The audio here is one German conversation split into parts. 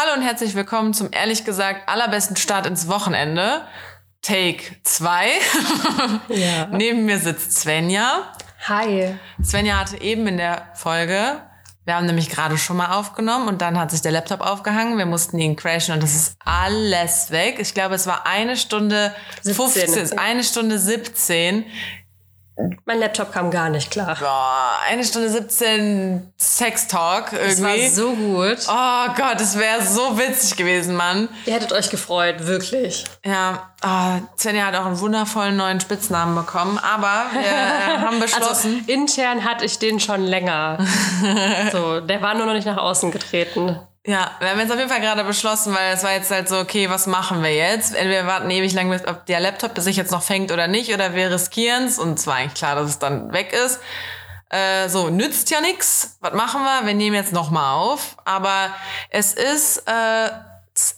Hallo und herzlich willkommen zum ehrlich gesagt allerbesten Start ins Wochenende. Take 2. Ja. Neben mir sitzt Svenja. Hi. Svenja hatte eben in der Folge, wir haben nämlich gerade schon mal aufgenommen und dann hat sich der Laptop aufgehangen. Wir mussten ihn crashen und das ist alles weg. Ich glaube, es war eine Stunde 17. 15, eine Stunde 17. Mein Laptop kam gar nicht klar. Boah, eine Stunde 17 Sex-Talk Es war irgendwie. so gut. Oh Gott, es wäre so witzig gewesen, Mann. Ihr hättet euch gefreut, wirklich. Ja, oh, Svenja hat auch einen wundervollen neuen Spitznamen bekommen, aber wir äh, haben beschlossen. Also intern hatte ich den schon länger. so, der war nur noch nicht nach außen getreten. Ja, wir haben jetzt auf jeden Fall gerade beschlossen, weil es war jetzt halt so, okay, was machen wir jetzt? Entweder warten ewig lang, ob der Laptop sich jetzt noch fängt oder nicht, oder wir riskieren es. Und es war eigentlich klar, dass es dann weg ist. Äh, so, nützt ja nix. Was machen wir? Wir nehmen jetzt nochmal auf. Aber es ist äh,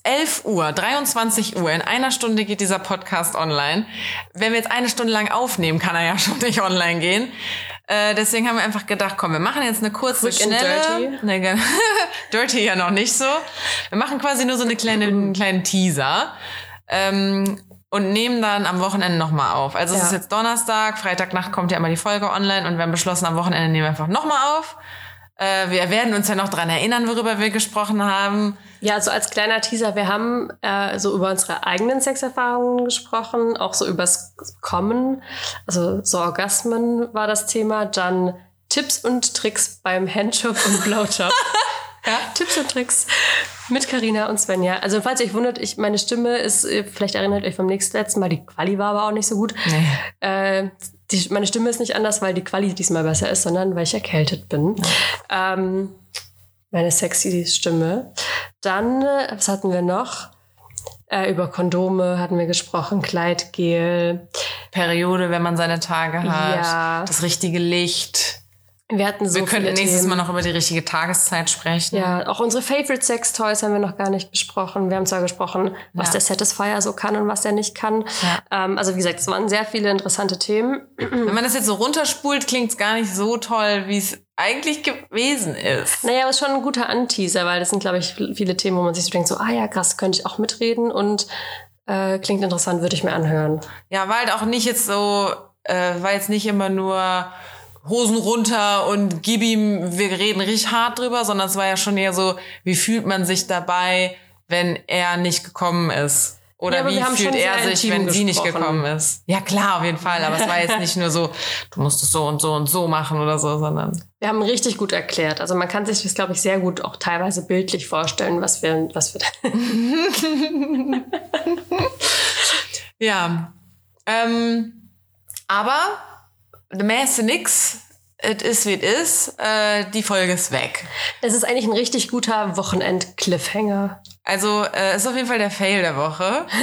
11 Uhr, 23 Uhr. In einer Stunde geht dieser Podcast online. Wenn wir jetzt eine Stunde lang aufnehmen, kann er ja schon nicht online gehen. Äh, deswegen haben wir einfach gedacht, komm, wir machen jetzt eine kurze, Quick schnelle. dirty. Ne, dirty ja noch nicht so. Wir machen quasi nur so eine kleine, einen kleinen Teaser. Ähm, und nehmen dann am Wochenende nochmal auf. Also es Ja. ist jetzt Donnerstag, Freitagnacht kommt ja immer die Folge online und wir haben beschlossen, am Wochenende nehmen wir einfach nochmal auf. Äh, wir werden uns ja noch dran erinnern, worüber wir gesprochen haben. Ja, also als kleiner Teaser, wir haben äh, so über unsere eigenen Sexerfahrungen gesprochen, auch so übers Kommen. Also so Orgasmen war das Thema. Dann Tipps und Tricks beim Handjob und Blowjob. ja, Tipps und Tricks mit Karina und Svenja. Also falls ihr euch wundert, ich, meine Stimme ist, vielleicht erinnert euch vom nächsten letzten Mal, die Quali war aber auch nicht so gut. Äh, die, meine Stimme ist nicht anders, weil die Quali diesmal besser ist, sondern weil ich erkältet bin. Ähm, meine sexy Stimme. Dann, äh, was hatten wir noch? Äh, über Kondome hatten wir gesprochen, Kleidgel. Periode, wenn man seine Tage hat. Ja. Das richtige Licht. Wir hatten so Wir können viele nächstes Themen. Mal noch über die richtige Tageszeit sprechen. Ja, auch unsere Favorite Sex Toys haben wir noch gar nicht besprochen. Wir haben zwar gesprochen, was Ja. der Satisfier so kann und was er nicht kann. Ähm, also wie gesagt, es waren sehr viele interessante Themen. Wenn man das jetzt so runterspult, klingt es gar nicht so toll, wie es eigentlich gewesen ist. Naja, aber es ist schon ein guter Anteaser, weil das sind, glaube ich, viele Themen, wo man sich so denkt, so, ah ja, krass, könnte ich auch mitreden und äh, klingt interessant, würde ich mir anhören. Ja, war halt auch nicht jetzt so, äh, war jetzt nicht immer nur Hosen runter und gib ihm, wir reden richtig hart drüber, sondern es war ja schon eher so, wie fühlt man sich dabei, wenn er nicht gekommen ist? Oder Ja, wie fühlt er sich, wenn sie nicht gesprochen. gekommen ist? Ja, klar, auf jeden Fall. Aber es war jetzt nicht nur so, du musst es so und so und so machen oder so, sondern Wir haben richtig gut erklärt. Also man kann sich das, glaube ich, sehr gut auch teilweise bildlich vorstellen, was wir, was wir Ja. Ähm, aber mehr ist nix. Es ist wie es ist. Äh, die Folge ist weg. Es ist eigentlich ein richtig guter Wochenend-Cliffhanger. Also äh, ist auf jeden Fall der Fail der Woche.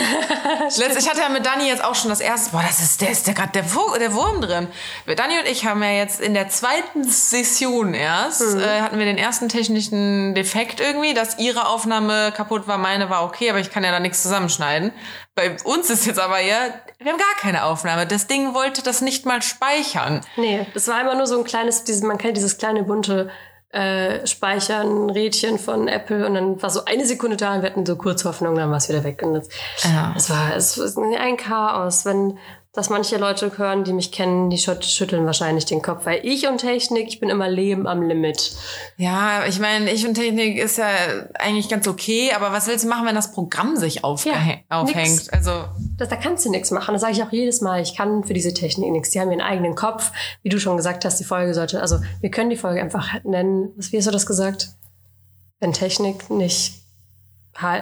Ich hatte ja mit Dani jetzt auch schon das erste. Boah, das ist der ist der gerade der, der Wurm drin. Dani und ich haben ja jetzt in der zweiten Session erst äh, hatten wir den ersten technischen Defekt irgendwie, dass ihre Aufnahme kaputt war, meine war okay, aber ich kann ja da nichts zusammenschneiden. Bei uns ist jetzt aber ja, wir haben gar keine Aufnahme. Das Ding wollte das nicht mal speichern. Nee, das war immer nur so ein kleines, dieses, man kennt dieses kleine bunte äh, Speichern, Rädchen von Apple und dann war so eine Sekunde da und wir hatten so kurz Hoffnung, dann war es wieder weg. Und das, Ja. es war es ein Chaos. Wenn das manche Leute hören, die mich kennen, die schüt- schütteln wahrscheinlich den Kopf, weil ich und Technik, ich bin immer Leben am Limit. Ja, ich meine, ich und Technik ist ja eigentlich ganz okay, aber was willst du machen, wenn das Programm sich Ja, aufhängt? nix. Also Das, da kannst du nichts machen. Das sage ich auch jedes Mal. Ich kann für diese Technik nichts. Die haben ihren eigenen Kopf. Wie du schon gesagt hast, die Folge sollte, also wir können die Folge einfach nennen. Was, wie hast du das gesagt? Wenn Technik nicht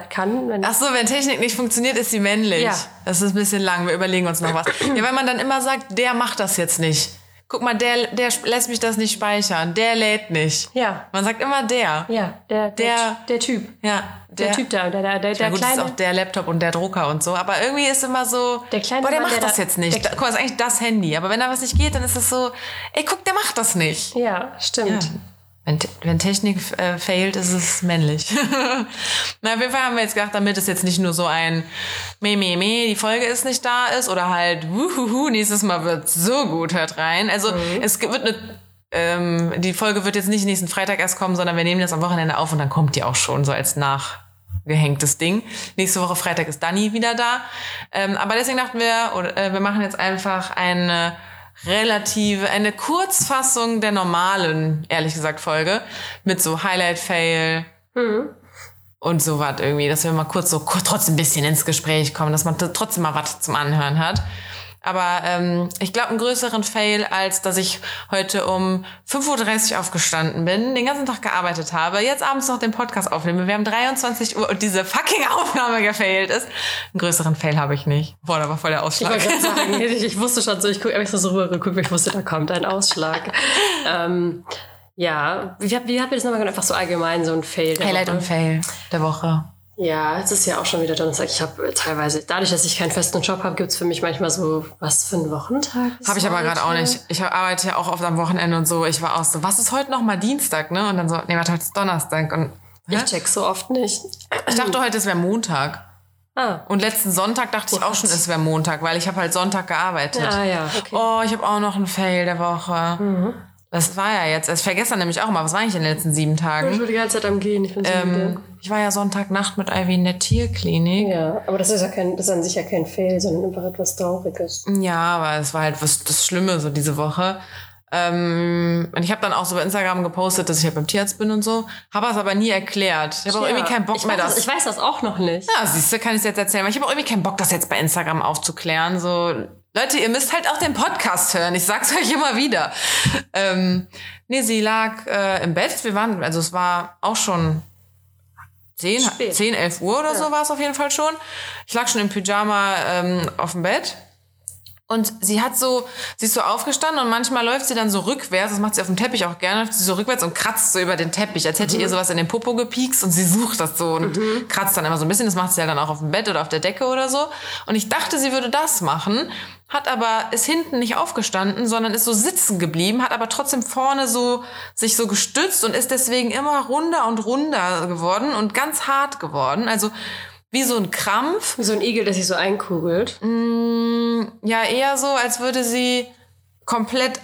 kann, wenn Ach so, wenn Technik nicht funktioniert, ist sie männlich. Ja. Das ist ein bisschen lang. Wir überlegen uns noch was. ja, wenn man dann immer sagt, der macht das jetzt nicht. Guck mal, der, der lässt mich das nicht speichern. Der lädt nicht. Ja. Man sagt immer der. Ja, der, der, Der- der Typ. Ja, Der, Typ da, der, der, der, der gut, ist kleine. auch der Laptop und der Drucker und so. Aber irgendwie ist immer so, Der kleine boah, der Mann, macht der das da- jetzt nicht. der- guck mal, ist eigentlich das Handy. Aber wenn da was nicht geht, dann ist es so, ey, guck, der macht das nicht. ja, stimmt. Ja. Wenn, wenn Technik äh, failt, ist es männlich. Na, auf jeden Fall haben wir jetzt gedacht, damit es jetzt nicht nur so ein meh, meh, meh, die Folge ist nicht da ist oder halt wuhuhu, nächstes Mal wird so gut, hört rein. Also es wird eine, ähm, die Folge wird jetzt nicht nächsten Freitag erst kommen, sondern wir nehmen das am Wochenende auf und dann kommt die auch schon so als Nach, gehängtes Ding. Nächste Woche Freitag ist Dani wieder da. Ähm, aber deswegen dachten wir, oder, äh, wir machen jetzt einfach eine relative, eine Kurzfassung der normalen, ehrlich gesagt, Folge mit so Highlight-Fail Mhm. und so was irgendwie, dass wir mal kurz so kurz trotzdem ein bisschen ins Gespräch kommen, dass man trotzdem mal was zum Anhören hat. Aber ähm, ich glaube, einen größeren Fail, als dass ich heute um 5.30 Uhr aufgestanden bin, den ganzen Tag gearbeitet habe, jetzt abends noch den Podcast aufnehme. Wir haben 23 Uhr und diese fucking Aufnahme gefailt ist. Einen größeren Fail habe ich nicht. Boah, da war voll der Ich Ausschlag. gerade sagen, ich, ich wusste schon so, ich gucke einfach so rübergeguckt, weil ich wusste, da kommt ein Ausschlag. ähm, ja, wie, habt- wie habt ihr das nochmal? Einfach so allgemein so ein Fail. Highlight und Fail der Woche. Ja, es ist ja auch schon wieder Donnerstag. Ich habe teilweise, dadurch, dass ich keinen festen Job habe, gibt es für mich manchmal so, was für ein Wochentag? Habe ich aber gerade auch nicht. Ich arbeite ja auch oft am Wochenende und so. Ich war auch so, was ist heute noch mal Dienstag, ne? Und dann so, nee, warte, heute ist Donnerstag. Und Ich check so oft nicht. ich dachte heute, es wäre Montag. Ah, Und letzten Sonntag dachte ich auch schon, es wäre Montag, weil ich habe halt Sonntag gearbeitet. ah ja, okay. Mhm. Oh, ich habe auch noch einen Fail der Woche. Das war ja jetzt. Ich vergesse dann nämlich auch mal, was war ich in den letzten sieben Ich Tagen? bin die ganze Zeit am Gehen. Ich bin so. Ähm, ich war ja Sonntagnacht mit Ivy in der Tierklinik. Ja, aber das ist ja kein, das ist an sich ja kein Fail, sondern einfach etwas Trauriges. Ja, aber es war halt was, das Schlimme so diese Woche. Ähm, und ich habe dann auch so bei Instagram gepostet, dass ich halt beim Tierarzt bin und so. Habe es aber nie erklärt. Ich habe auch irgendwie keinen Bock ich mehr, weiß, das. Ich weiß das auch noch nicht. Ja, siehst du, kann ich jetzt erzählen. Aber ich habe auch irgendwie keinen Bock, das jetzt bei Instagram aufzuklären. So, Leute, ihr müsst halt auch den Podcast hören. Ich sag's euch immer wieder. Ähm, nee, sie lag äh, im Bett. Wir waren, also es war auch schon 10, Spät. 10 11 Uhr oder so war es auf jeden Fall schon. Ich lag schon im Pyjama ähm, auf dem Bett. Und sie hat so, sie ist so aufgestanden und manchmal läuft sie dann so rückwärts, das macht sie auf dem Teppich auch gerne, läuft sie so rückwärts und kratzt so über den Teppich, als hätte ihr sowas in den Popo gepiekst und sie sucht das so und kratzt dann immer so ein bisschen, das macht sie ja dann auch auf dem Bett oder auf der Decke oder so. Und ich dachte, sie würde das machen, hat aber, ist hinten nicht aufgestanden, sondern ist so sitzen geblieben, hat aber trotzdem vorne so, sich so gestützt und ist deswegen immer runder und runder geworden und ganz hart geworden. Also, wie so ein Krampf. Wie so ein Igel, der sich so einkugelt. Ja, eher so, als würde sie komplett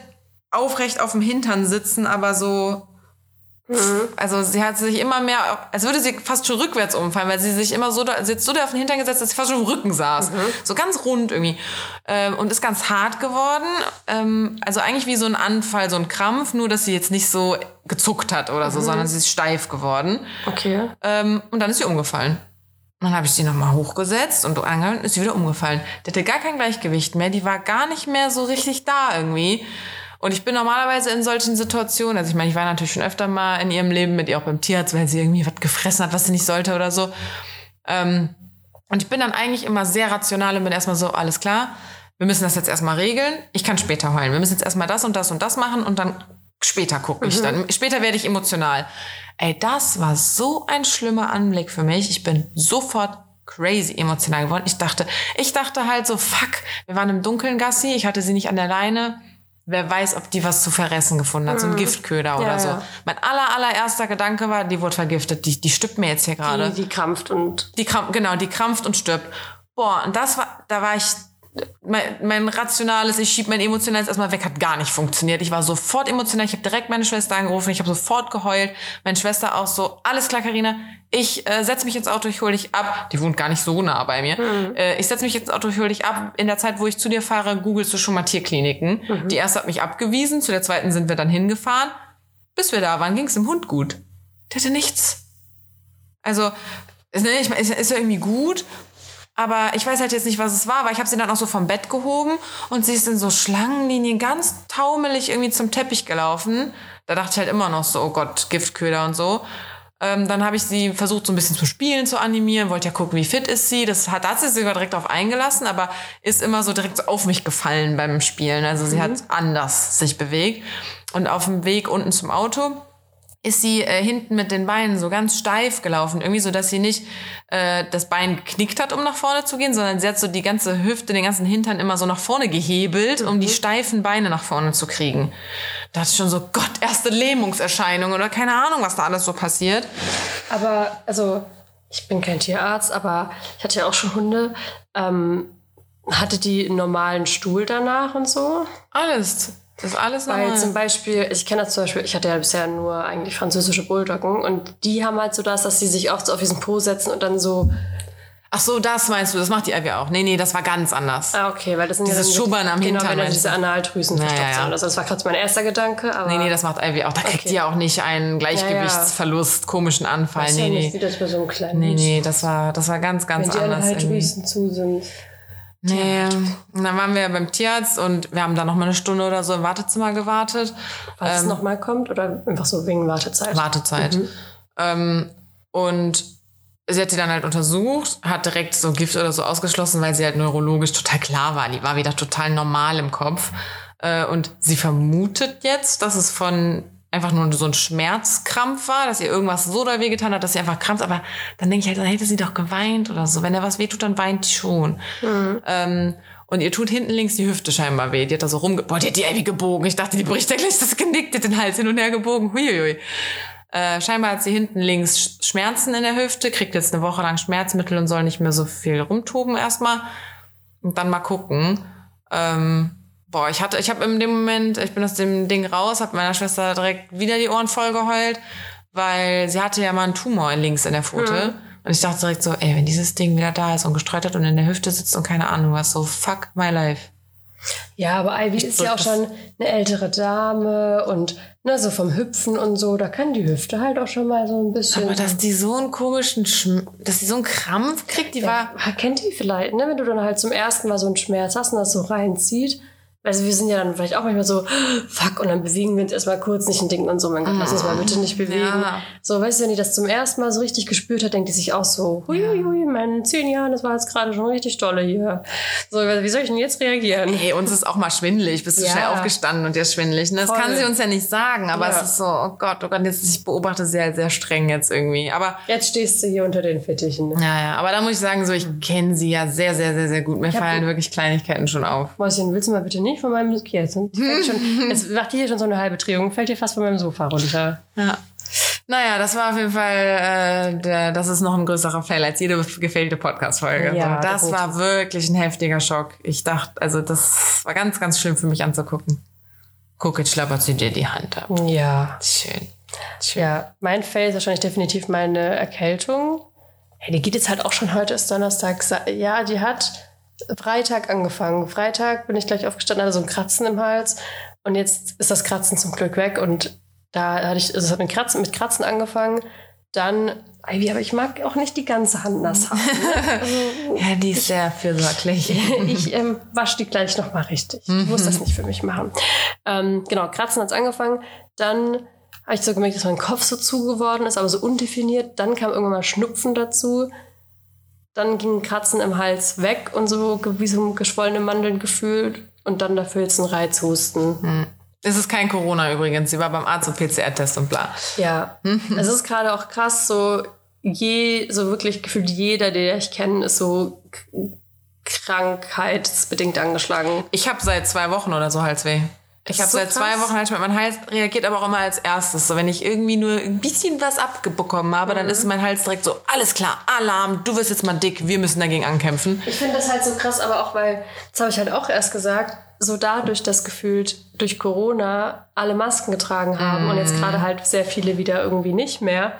aufrecht auf dem Hintern sitzen, aber so. Also sie hat sich immer mehr, als würde sie fast schon rückwärts umfallen, weil sie sich immer so, da, sie so da auf den Hintern gesetzt, dass sie fast schon im Rücken saß. So ganz rund irgendwie. Ähm, und ist ganz hart geworden. Ähm, also eigentlich wie so ein Anfall, so ein Krampf, nur dass sie jetzt nicht so gezuckt hat oder so, sondern sie ist steif geworden. Okay. Ähm, und dann ist sie umgefallen. Und dann habe ich sie nochmal hochgesetzt und angehalten, ist sie wieder umgefallen. Die hatte gar kein Gleichgewicht mehr, die war gar nicht mehr so richtig da irgendwie. Und ich bin normalerweise in solchen Situationen, also ich meine, ich war natürlich schon öfter mal in ihrem Leben mit ihr auch beim Tierarzt, weil sie irgendwie was gefressen hat, was sie nicht sollte oder so. Ähm, und ich bin dann eigentlich immer sehr rational und bin erstmal so, alles klar, wir müssen das jetzt erstmal regeln. Ich kann später heulen. Wir müssen jetzt erstmal das und das und das machen und dann später gucke ich dann. Später werde ich emotional. Ey, das war so ein schlimmer Anblick für mich. Ich bin sofort crazy emotional geworden. Ich dachte, ich dachte halt so, fuck, wir waren im dunklen Gassi, ich hatte sie nicht an der Leine. Wer weiß, ob die was zu verressen gefunden hat, so ein Giftköder oder Ja, so. ja. Mein aller, allererster Gedanke war, die wurde vergiftet. Die, die stirbt mir jetzt hier gerade. Die, die krampft und Die krampft, genau, die krampft und stirbt. Boah, und das war, da war ich, mein, mein rationales, ich schieb mein emotionales erstmal weg, hat gar nicht funktioniert. Ich war sofort emotional, ich habe direkt meine Schwester angerufen, ich habe sofort geheult. Meine Schwester auch so, alles klar, Karina, ich äh, setz mich ins Auto, ich hol dich ab. Die wohnt gar nicht so nah bei mir. Äh, ich setz mich ins Auto, ich hol dich ab. In der Zeit, wo ich zu dir fahre, googelst du schon mal Tierkliniken. Die erste hat mich abgewiesen, zu der zweiten sind wir dann hingefahren. Bis wir da waren, ging's dem Hund gut. Der hatte nichts. Also, ist, ne, ist, ist ja irgendwie gut, aber ich weiß halt jetzt nicht, was es war, weil ich habe sie dann auch so vom Bett gehoben und sie ist in so Schlangenlinien ganz taumelig irgendwie zum Teppich gelaufen. Da dachte ich halt immer noch so, oh Gott, Giftköder und so. Ähm, dann habe ich sie versucht, so ein bisschen zu spielen, zu animieren, wollte ja gucken, wie fit ist sie. Das hat, da hat sie sogar direkt auf eingelassen, aber ist immer so direkt so auf mich gefallen beim Spielen. Also sie hat anders sich bewegt. Und auf dem Weg unten zum Auto ist sie äh, hinten mit den Beinen so ganz steif gelaufen. Irgendwie so, dass sie nicht äh, das Bein geknickt hat, um nach vorne zu gehen, sondern sie hat so die ganze Hüfte, den ganzen Hintern immer so nach vorne gehebelt, um die steifen Beine nach vorne zu kriegen. Da hatte ich schon so, Gott, erste Lähmungserscheinung oder keine Ahnung, was da alles so passiert. Aber, also, ich bin kein Tierarzt, aber ich hatte ja auch schon Hunde. Ähm, hatte die einen normalen Stuhl danach und so? Alles. Das ist alles Weil normal. zum Beispiel, ich kenne das zum Beispiel, ich hatte ja bisher nur eigentlich französische Bulldoggen und die haben halt so das, dass sie sich oft so auf diesen Po setzen und dann so, Ach so, das meinst du, das macht die Ivy auch. Nee, nee, das war ganz anders. ah okay, weil das sind Dieses ja Schubbern am genau, Hintern, wenn da meinst diese? Analdrüsen Ja, verstopft ja. Also das war gerade mein erster Gedanke, aber Nee, nee, das macht Ivy auch. Da kriegt Okay. die ja auch nicht einen Gleichgewichtsverlust, komischen Anfall. ist Nee, ja nee. nicht wie das bei so einem kleinen Nee, nee, das war, das war ganz, ganz Wenn die anders. irgendwie. Analdrüsen zu sind. Nee. Und dann waren wir beim Tierarzt und wir haben da noch mal eine Stunde oder so im Wartezimmer gewartet. Falls Ähm, es nochmal kommt oder einfach so wegen Wartezeit. Wartezeit. Ähm, und sie hat die dann halt untersucht, hat direkt so Gift oder so ausgeschlossen, weil sie halt neurologisch total klar war. Die war wieder total normal im Kopf. Äh, und sie vermutet jetzt, dass es von einfach nur so ein Schmerzkrampf war, dass ihr irgendwas so doll wehgetan hat, dass sie einfach krampft. Aber dann denke ich halt, dann hätte sie doch geweint oder so. Wenn er was wehtut, dann weint die schon. Ähm, und ihr tut hinten links die Hüfte scheinbar weh. Die hat da so rumge... Boah, die hat die Ivy gebogen. Ich dachte, die bricht ja gleich das Genick, die hat den Hals hin und her gebogen. Huiuiui. Äh, scheinbar hat sie hinten links Sch- Schmerzen in der Hüfte, kriegt jetzt eine Woche lang Schmerzmittel und soll nicht mehr so viel rumtoben erstmal. Und dann mal gucken. Ähm, boah, ich hatte, ich habe in dem Moment, ich bin aus dem Ding raus, habe meiner Schwester direkt wieder die Ohren voll geheult, weil sie hatte ja mal einen Tumor links in der Pfote. Und ich dachte direkt so, ey, wenn dieses Ding wieder da ist und gestreut hat und in der Hüfte sitzt und keine Ahnung was, so fuck my life. Ja, aber Ivy ist ja auch schon eine ältere Dame und ne, so vom Hüpfen und so, da kann die Hüfte halt auch schon mal so ein bisschen. Aber dass die so einen komischen, Schm dass die so einen Krampf kriegt, die war, Ja, kennt die vielleicht, ne? Wenn du dann halt zum ersten Mal so einen Schmerz hast und das so reinzieht. Also wir sind ja dann vielleicht auch manchmal so, fuck, und dann bewegen wir uns erstmal kurz nicht und denken und so, mein Gott, lass uns mal bitte nicht bewegen. Ja. So, weißt du, wenn die das zum ersten Mal so richtig gespürt hat, denkt die sich auch so, hui, hui, hui, in meinen zehn Jahren, das war jetzt gerade schon richtig dolle hier. So, wie soll ich denn jetzt reagieren? Ey, uns ist auch mal schwindelig. Bist du Ja. schnell aufgestanden und dir ist schwindelig. Ne? Das Voll. kann sie uns ja nicht sagen, aber Ja. es ist so, oh Gott, oh Gott, jetzt, ich beobachte sehr, sehr streng jetzt irgendwie. Aber Jetzt stehst du hier unter den Fittichen. Ne? ja, ja, aber da muss ich sagen, so, ich kenne sie ja sehr, sehr, sehr, sehr gut. Mir fallen wirklich Kleinigkeiten schon auf. Mäuschen, willst du mal bitte nicht von meinem okay, jetzt, schon, jetzt macht hier schon so eine halbe Drehung, fällt dir fast von meinem Sofa runter. Ja. Naja, das war auf jeden Fall, äh, der, das ist noch ein größerer Fail als jede gefailte Podcast-Folge. Ja, so, das war wirklich ein heftiger Schock. Ich dachte, also das war ganz, ganz schlimm für mich anzugucken. Guck, jetzt schlappert sie dir die Hand ab. Ja. Schön. Ja, mein Fail ist wahrscheinlich definitiv meine Erkältung. Hey, die geht jetzt halt auch schon heute ist Donnerstag. Ja, die hat Freitag angefangen. Freitag bin ich gleich aufgestanden, hatte so ein Kratzen im Hals. Und jetzt ist das Kratzen zum Glück weg. Und da hatte ich, also es hat mit Kratzen, mit Kratzen angefangen. Dann, Ivy, aber ich mag auch nicht die ganze Hand nass haben. Ne? Ja, die ist sehr fürsorglich. ich ähm, wasche die gleich nochmal richtig. Ich muss das nicht für mich machen. Ähm, genau, Kratzen hat's angefangen. Dann habe ich so gemerkt, dass mein Kopf so zu geworden ist, aber so undefiniert. Dann kam irgendwann mal Schnupfen dazu. Dann ging Kratzen im Hals weg und so wie so geschwollene Mandeln gefühlt. Und dann dafür jetzt ein Reizhusten. Es ist kein Corona übrigens. Sie war beim Arzt und PCR-Test und bla. Ja, es ist gerade auch krass, so je, so wirklich gefühlt jeder, der ich kenne, ist so krankheitsbedingt angeschlagen. Ich habe seit zwei Wochen oder so Halsweh. Ich habe so seit zwei krass. Wochen Halsschmerzen. Mein Hals reagiert aber auch immer als erstes. So, wenn ich irgendwie nur ein bisschen was abbekommen habe, Mhm. dann ist mein Hals direkt so, alles klar, Alarm, du wirst jetzt mal dick, wir müssen dagegen ankämpfen. Ich finde das halt so krass, aber auch weil, das habe ich halt auch erst gesagt, so dadurch, dass gefühlt durch Corona alle Masken getragen haben und jetzt gerade halt sehr viele wieder irgendwie nicht mehr,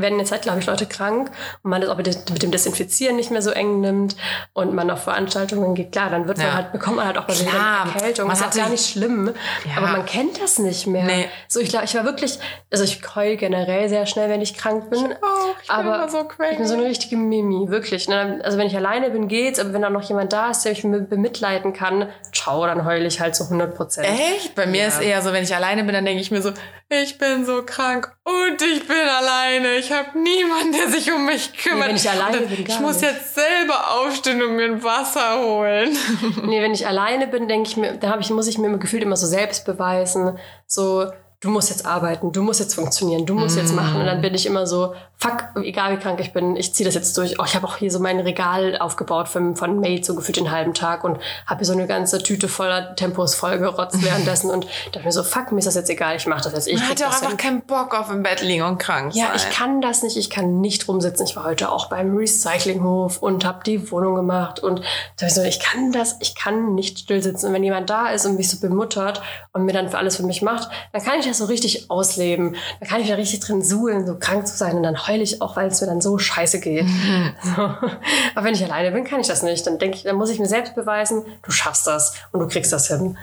werden jetzt halt, glaube ich, Leute krank und man das auch mit dem- Desinfizieren nicht mehr so eng nimmt und man auf Veranstaltungen geht, klar, dann wird Ja. man halt, bekommt man halt auch mal wieder eine Erkältung. Das ist auch gar nicht schlimm, Ja. aber man kennt das nicht mehr. Nee. So, ich glaube, ich war wirklich, also ich heul generell sehr schnell, wenn ich krank bin. auch. Ich bin aber immer so crazy. ich bin so eine richtige Mimi, wirklich. Ne? Also wenn ich alleine bin, geht's, aber wenn da noch jemand da ist, der mich be- bemitleiden kann, ciao, dann heule ich halt so 100 Prozent. Echt? Bei mir Ja. ist eher so, wenn ich alleine bin, dann denke ich mir so, ich bin so krank und ich bin alleine. Ich habe niemanden, der sich um mich kümmert. wenn ich alleine bin, gar Ich muss nicht. jetzt selber aufstehen und mir ein Wasser holen. Nee, wenn ich alleine bin, denke ich mir, da ich, muss ich mir immer gefühlt immer so selbst beweisen. So, du musst jetzt arbeiten, du musst jetzt funktionieren, du musst jetzt machen. Und dann bin ich immer so, fuck, egal wie krank ich bin, ich ziehe das jetzt durch. Oh, ich habe auch hier so mein Regal aufgebaut von, von Made, so gefühlt den halben Tag und habe hier so eine ganze Tüte voller Tempos vollgerotzt währenddessen und dachte mir so, fuck, mir ist das jetzt egal, ich mache das jetzt. Ich Man hat ja auch einfach hin. keinen Bock auf im Bett liegen und krank Ja, sein. ich kann das nicht. Ich kann nicht rumsitzen. Ich war heute auch beim Recyclinghof und habe die Wohnung gemacht. Und da hab ich so, ich kann das, ich kann nicht still sitzen. Und wenn jemand da ist und mich so bemuttert und mir dann für alles für mich macht, dann kann ich das so richtig ausleben. Dann kann ich da richtig drin suhlen, so krank zu sein. Und dann heule ich auch, weil es mir dann so scheiße geht. So. Aber wenn ich alleine bin, kann ich das nicht. Dann denke ich, dann muss ich mir selbst beweisen, du schaffst das und du kriegst das hin.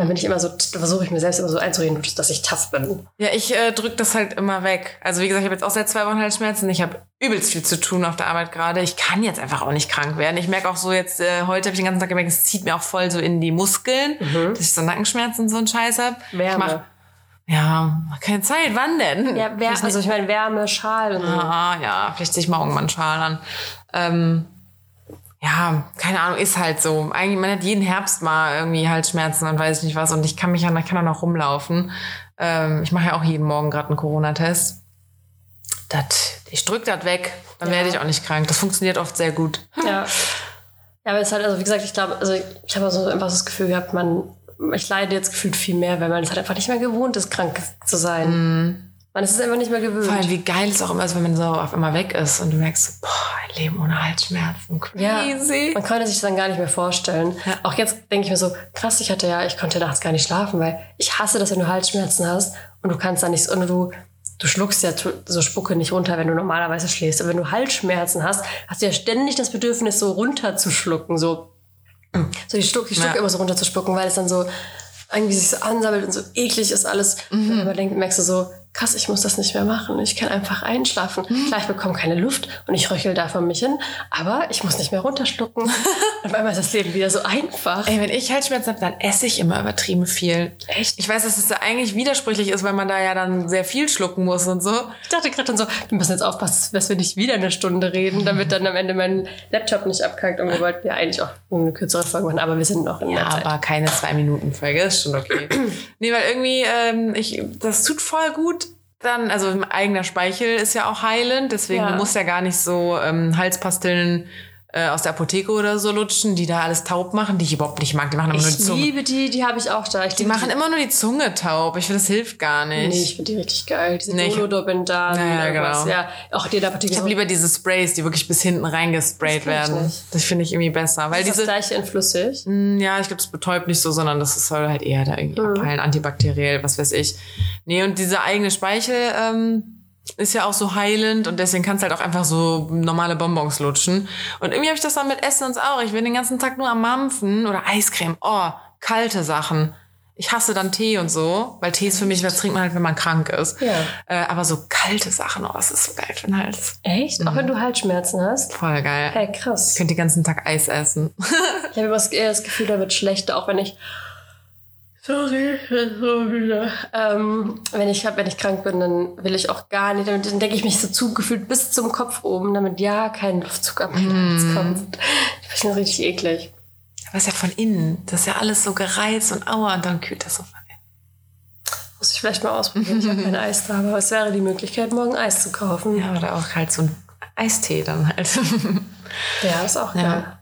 Dann bin ich immer so, versuche ich mir selbst immer so einzureden, dass ich tough bin. Ja, ich äh, drück das halt immer weg. Also wie gesagt, ich habe jetzt auch seit zwei Wochen Halsschmerzen. Ich habe übelst viel zu tun auf der Arbeit gerade. Ich kann jetzt einfach auch nicht krank werden. Ich merke auch so jetzt, äh, heute habe ich den ganzen Tag gemerkt, es zieht mir auch voll so in die Muskeln, dass ich so Nackenschmerzen und so einen Scheiß habe. Wärme. Ja, keine Zeit. Wann denn? Ja, Wär, also ich meine Wärme, Schal und so. Ah, ja, vielleicht ziehe ich morgen mal einen Schal an. Ähm, ja, keine Ahnung, ist halt so. Eigentlich, man hat jeden Herbst mal irgendwie Halsschmerzen und weiß ich nicht was. Und ich kann mich ja, ich kann auch noch rumlaufen. Ähm, ich mache ja auch jeden Morgen gerade einen Corona-Test. Das, ich drück das weg, dann Ja. werde ich auch nicht krank. Das funktioniert oft sehr gut. Ja. Ja, aber es ist halt, also wie gesagt, ich glaube, also ich habe so einfach das Gefühl gehabt, man, ich leide jetzt gefühlt viel mehr, weil man es halt einfach nicht mehr gewohnt ist, krank zu sein. Man ist es einfach nicht mehr gewöhnt. Vor allem, wie geil es auch immer ist, wenn man so auf einmal weg ist und du merkst, so, boah, ein Leben ohne Halsschmerzen. ja, Crazy. man konnte sich das dann gar nicht mehr vorstellen. Auch jetzt denke ich mir so, krass, ich hatte ja, ich konnte nachts gar nicht schlafen, weil ich hasse das, wenn du Halsschmerzen hast und du kannst da nichts, und du, du schluckst ja so Spucke nicht runter, wenn du normalerweise schläfst. Aber wenn du Halsschmerzen hast, hast du ja ständig das Bedürfnis, so runterzuschlucken, so so die Stuck, die Stuck Ja. immer so runterzuspucken, weil es dann so irgendwie sich so ansammelt und so eklig ist alles. Und man denkt, merkst du so, krass, ich muss das nicht mehr machen. Ich kann einfach einschlafen. Klar, ich bekomme keine Luft und ich röchel da vor mich hin, aber ich muss nicht mehr runterschlucken. und auf einmal ist das Leben wieder so einfach. Ey, wenn ich Halsschmerzen habe, dann esse ich immer übertrieben viel. Echt? Ich weiß, dass es da eigentlich widersprüchlich ist, weil man da ja dann sehr viel schlucken muss und so. Ich dachte gerade dann so, wir müssen jetzt aufpassen, dass wir nicht wieder eine Stunde reden, damit dann am Ende mein Laptop nicht abkackt. Und wir wollten ja eigentlich auch eine kürzere Folge machen, aber wir sind noch in Ja, der Zeit. aber keine zwei Minuten Folge ist schon okay. nee, weil irgendwie, ähm, ich, das tut voll gut. Dann, also eigener Speichel ist ja auch heilend, deswegen Ja. du musst ja gar nicht so ähm, Halspastillen äh, aus der Apotheke oder so lutschen, die da alles taub machen, die ich überhaupt nicht mag. Die machen immer nur die Ich Zunge. liebe die, die habe ich auch da. Ich Die machen immer nur die Zunge taub. Ich finde, das hilft gar nicht. Nee, ich finde die richtig geil. Diese Nee, ich- Dolodorbendan, Ja, ja, irgendwas. genau. Ja, auch die in der Apotheke. Ich habe lieber diese Sprays, die wirklich bis hinten reingesprayt Das ich werden. nicht. Das finde ich irgendwie besser. Weil ist das diese, gleiche in flüssig. Mm, Ja, ich glaube, es betäubt nicht so, sondern das soll halt eher da irgendwie Mhm. abheilen, antibakteriell, was weiß ich. Nee, und diese eigene Speichel ähm, ist ja auch so heilend und deswegen kannst du halt auch einfach so normale Bonbons lutschen. Und irgendwie habe ich das dann mit Essen und auch. Ich bin den ganzen Tag nur am Mampfen oder Eiscreme. Oh, kalte Sachen. Ich hasse dann Tee und so, weil Tee ist für mich, das trinkt man halt, wenn man krank ist. Ja. Äh, aber so kalte Sachen, oh, das ist so geil für den Hals. Echt? Auch wenn du Halsschmerzen hast? Voll geil. Hey, krass. Ich könnte den ganzen Tag Eis essen. Ich habe immer das Gefühl, da wird schlechter, auch wenn ich. Sorry, so wieder. Ähm, wenn ich hab, wenn ich krank bin, dann will ich auch gar nicht. Damit, dann denke ich mich so zugefühlt bis zum Kopf oben, damit ja kein Luftzug am Hals kommt. Ich finde das richtig eklig. Aber es ist ja von innen. Das ist ja alles so gereizt und aua und dann kühlt das so von innen. Muss ich vielleicht mal ausprobieren. Ich habe kein Eis da, aber es wäre die Möglichkeit, morgen Eis zu kaufen. Ja, oder auch halt so ein Eistee dann halt. Ja, ist auch geil.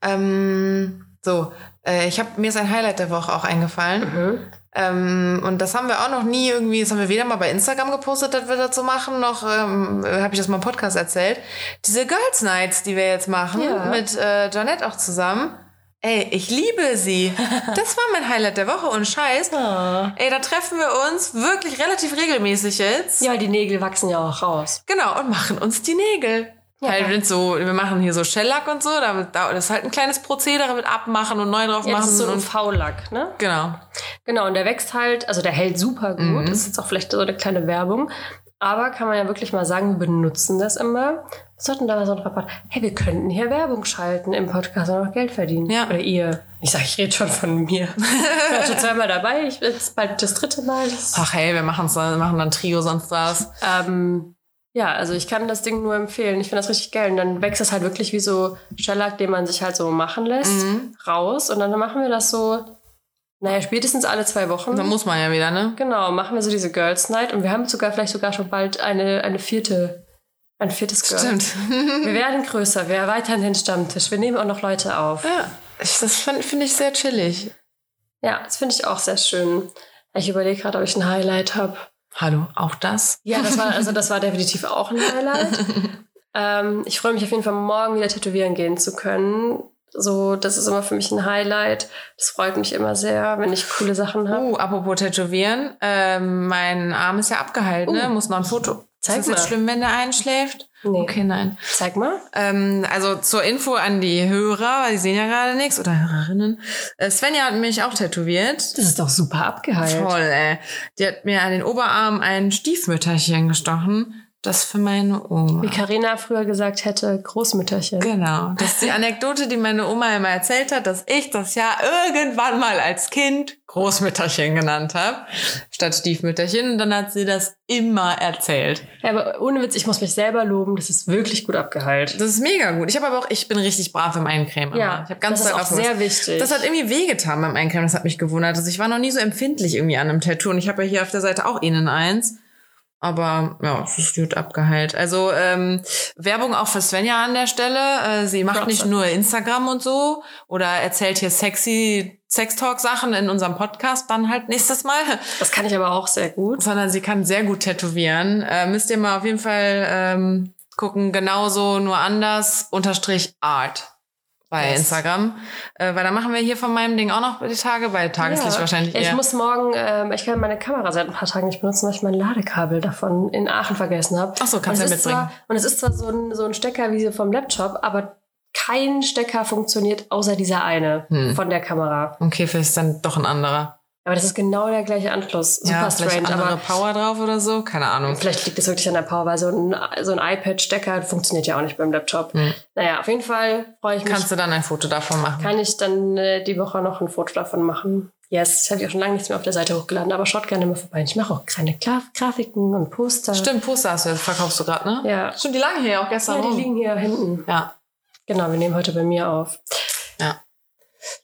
ähm, so, äh, ich habe mir ist ein Highlight der Woche auch eingefallen. Ähm, und das haben wir auch noch nie irgendwie, das haben wir weder mal bei Instagram gepostet, dass wir das so machen, noch ähm, habe ich das mal im Podcast erzählt. Diese Girls Nights, die wir jetzt machen, Ja. mit äh, Janette auch zusammen. Ey, ich liebe sie. Das war mein Highlight der Woche und Scheiß. Ah. Ey, da treffen wir uns wirklich relativ regelmäßig jetzt. Ja, die Nägel wachsen ja auch raus. Genau, und machen uns die Nägel. Halt mit so, wir machen hier so Shellack und so, damit, da- das ist halt ein kleines Prozedere mit abmachen und neu drauf Ja, machen. das ist so ein V-Lack, ne? genau. Genau, und der wächst halt, also der hält super gut. Das ist jetzt auch vielleicht so eine kleine Werbung. Aber kann man ja wirklich mal sagen, wir benutzen das immer. Wir sollten da mal so einen Rabatt. Hey, wir könnten hier Werbung schalten im Podcast und auch Geld verdienen. Ja. Oder ihr. Ich sag, ich rede schon von mir. Ich war schon zweimal dabei. Ich bin jetzt bald das dritte Mal. Ach hey, wir machen's dann, machen dann Trio sonst was. ähm, ja, also ich kann das Ding nur empfehlen. Ich finde das richtig geil. Und dann wächst das halt wirklich wie so Shellac, den man sich halt so machen lässt, raus. Und dann machen wir das so Naja, spätestens alle zwei Wochen. Dann muss man ja wieder, ne? Genau, machen wir so diese Girls Night und wir haben sogar vielleicht sogar schon bald eine, eine vierte, ein viertes Girl. Stimmt. Wir werden größer, wir erweitern den Stammtisch, wir nehmen auch noch Leute auf. Ja, das finde find ich sehr chillig. Ja, das finde ich auch sehr schön. Ich überlege gerade, ob ich ein Highlight habe. Hallo, auch das? Ja, das war, also das war definitiv auch ein Highlight. ähm, ich freue mich auf jeden Fall, morgen wieder tätowieren gehen zu können. So, das ist immer für mich ein Highlight. Das freut mich immer sehr, wenn ich coole Sachen habe. Uh, apropos Tätowieren. Ähm, mein Arm ist ja abgehalten, ne? Muss noch ein Foto. Zeig ist das jetzt mal. schlimm, wenn der einschläft? Nee. Okay, nein. Zeig mal. Ähm, also zur Info an die Hörer, weil die sehen ja gerade nichts, oder Hörerinnen. Äh, Svenja hat mich auch tätowiert. Das ist doch super abgeheilt. Voll, ey. Die hat mir an den Oberarm ein Stiefmütterchen gestochen. Das für meine Oma. Wie Karina früher gesagt hätte, Großmütterchen. Genau. Das ist die Anekdote, die meine Oma immer erzählt hat, dass ich das ja irgendwann mal als Kind Großmütterchen genannt habe, statt Stiefmütterchen. Und dann hat sie das immer erzählt. Ja, aber ohne Witz, ich muss mich selber loben, das ist wirklich gut abgeheilt. Das ist mega gut. Ich habe aber auch, ich bin richtig brav im Eincremen. Ja, immer. ich habe ganz das ist auch sehr wichtig. Das hat irgendwie wehgetan beim Eincremen. Das hat mich gewundert. Also ich war noch nie so empfindlich irgendwie an einem Tattoo. Und ich habe ja hier auf der Seite auch innen eins. Aber ja, es ist gut abgeheilt. Also ähm, Werbung auch für Svenja an der Stelle. Äh, sie macht nicht nur Instagram und so oder erzählt hier sexy Sextalk-Sachen in unserem Podcast dann halt nächstes Mal. Das kann ich aber auch sehr gut. Sondern sie kann sehr gut tätowieren. Äh, müsst ihr mal auf jeden Fall ähm, gucken. Genauso, nur anders, unterstrich Art bei Yes. Instagram. Äh, weil da machen wir hier von meinem Ding auch noch die Tage, bei Tageslicht Ja. wahrscheinlich Ich eher. muss morgen, ähm, ich kann meine Kamera seit ein paar Tagen nicht benutzen, weil ich mein Ladekabel davon in Aachen vergessen habe. Ach so, kannst du ja mitbringen. Zwar, und es ist zwar so ein, so ein Stecker wie vom Laptop, aber kein Stecker funktioniert außer dieser eine Hm. von der Kamera. Okay, vielleicht ist dann doch ein anderer. Aber das ist genau der gleiche Anschluss. Super ja, vielleicht strange, andere aber Power drauf oder so. Keine Ahnung. Vielleicht liegt es wirklich an der Power, weil so ein, so ein iPad-Stecker funktioniert ja auch nicht beim Laptop. Hm. Naja, auf jeden Fall freue ich mich. Kannst du dann ein Foto davon machen? kann ich dann äh, die Woche noch ein Foto davon machen. Yes, ich habe ja auch schon lange nichts mehr auf der Seite hochgeladen, aber schaut gerne mal vorbei. Ich mache auch kleine Gra Grafiken und Poster. Stimmt, Poster hast du jetzt, verkaufst du gerade, ne? Ja. Stimmt, die lagen hier auch gestern Ja, die rum. liegen hier hinten. Ja. Genau, wir nehmen heute bei mir auf. Ja.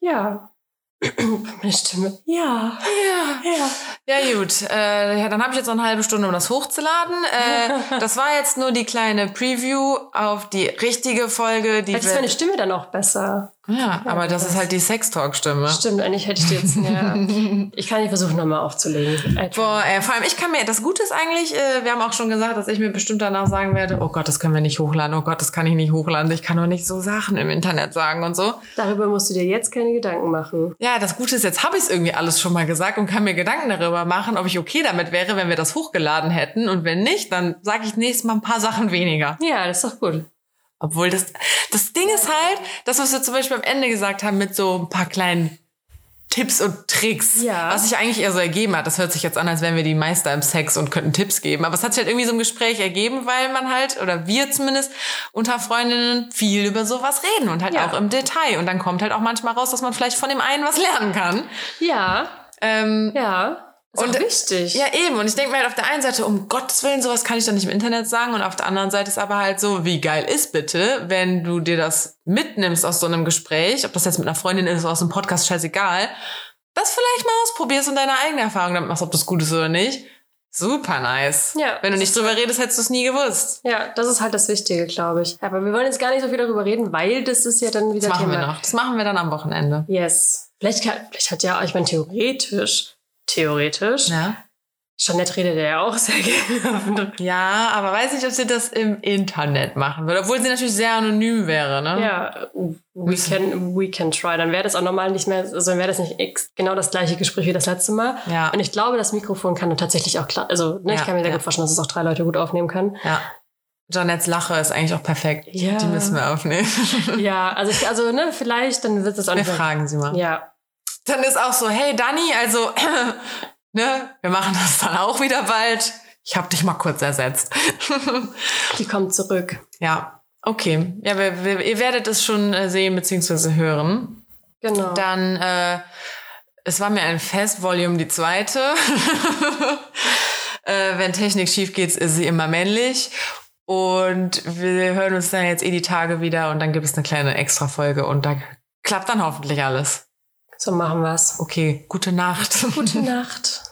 Ja. Meine Stimme. Ja. Ja. Ja. Ja, gut. Äh, ja, dann habe ich jetzt noch eine halbe Stunde, um das hochzuladen. Äh, das war jetzt nur die kleine Preview auf die richtige Folge. Die Vielleicht ist meine Stimme dann auch besser. Ja, aber das ist halt die Sextalk-Stimme. Stimmt, eigentlich hätte ich die jetzt. Ja. Ich kann die versuchen, nochmal aufzulegen. Boah, ey, vor allem ich kann mir, das Gute ist eigentlich, äh, wir haben auch schon gesagt, dass ich mir bestimmt danach sagen werde, oh Gott, das können wir nicht hochladen, oh Gott, das kann ich nicht hochladen, ich kann doch nicht so Sachen im Internet sagen und so. Darüber musst du dir jetzt keine Gedanken machen. Ja, das Gute ist, jetzt habe ich es irgendwie alles schon mal gesagt und kann mir Gedanken darüber machen, ob ich okay damit wäre, wenn wir das hochgeladen hätten. Und wenn nicht, dann sage ich nächstes Mal ein paar Sachen weniger. Ja, das ist doch gut. Obwohl das, das Ding ist halt, das, was wir zum Beispiel am Ende gesagt haben, mit so ein paar kleinen Tipps und Tricks, Ja. was sich eigentlich eher so ergeben hat. Das hört sich jetzt an, als wären wir die Meister im Sex und könnten Tipps geben. Aber es hat sich halt irgendwie so im Gespräch ergeben, weil man halt, oder wir zumindest, unter Freundinnen viel über sowas reden und halt Ja. auch im Detail. Und dann kommt halt auch manchmal raus, dass man vielleicht von dem einen was lernen kann. Ja, Ähm, ja. Ist Und- auch wichtig. Ja, eben. Und ich denke mir halt auf der einen Seite, um Gottes Willen, sowas kann ich doch nicht im Internet sagen. Und auf der anderen Seite ist aber halt so, wie geil ist bitte, wenn du dir das mitnimmst aus so einem Gespräch, ob das jetzt mit einer Freundin ist oder aus einem Podcast, scheißegal, das vielleicht mal ausprobierst und deine eigene Erfahrung damit machst, ob das gut ist oder nicht. Super nice. Ja. Wenn du nicht drüber redest, hättest du es nie gewusst. Ja, das ist halt das Wichtige, glaube ich. Aber wir wollen jetzt gar nicht so viel darüber reden, weil das ist ja dann wieder Das machen Thema. wir noch. Das machen wir dann am Wochenende. Yes. Vielleicht, kann, vielleicht hat ja, ich meine, theoretisch, theoretisch, Ja. Jeanette redet ja auch sehr gerne. Ja, aber weiß nicht, ob sie das im Internet machen würde. Obwohl sie natürlich sehr anonym wäre, ne? ja, we can, we can try. Dann wäre das auch normal nicht mehr, also dann wäre das nicht genau das gleiche Gespräch wie das letzte Mal. Ja. Und ich glaube, das Mikrofon kann dann tatsächlich auch klar, also ne, Ja, ich kann mir sehr ja. gut vorstellen, dass es auch drei Leute gut aufnehmen kann. Ja. Janettes Lache ist eigentlich auch perfekt. Ja. Die müssen wir aufnehmen. Ja, also, ich, also ne, vielleicht, dann wird es auch Wir nicht mehr- fragen sie mal. Ja, Dann ist auch so, hey Dani, also, ne, wir machen das dann auch wieder bald. Ich habe dich mal kurz ersetzt. die kommt zurück. ja, okay. Ja, wir, wir, ihr werdet es schon äh, sehen bzw. hören. Genau. Dann, äh, es war mir ein Fest, Volume die zweite. äh, wenn Technik schief geht, ist sie immer männlich. Und wir hören uns dann jetzt eh die Tage wieder und dann gibt es eine kleine Extra-Folge und da klappt dann hoffentlich alles. So machen wir's. Okay, gute Nacht. Gute Nacht.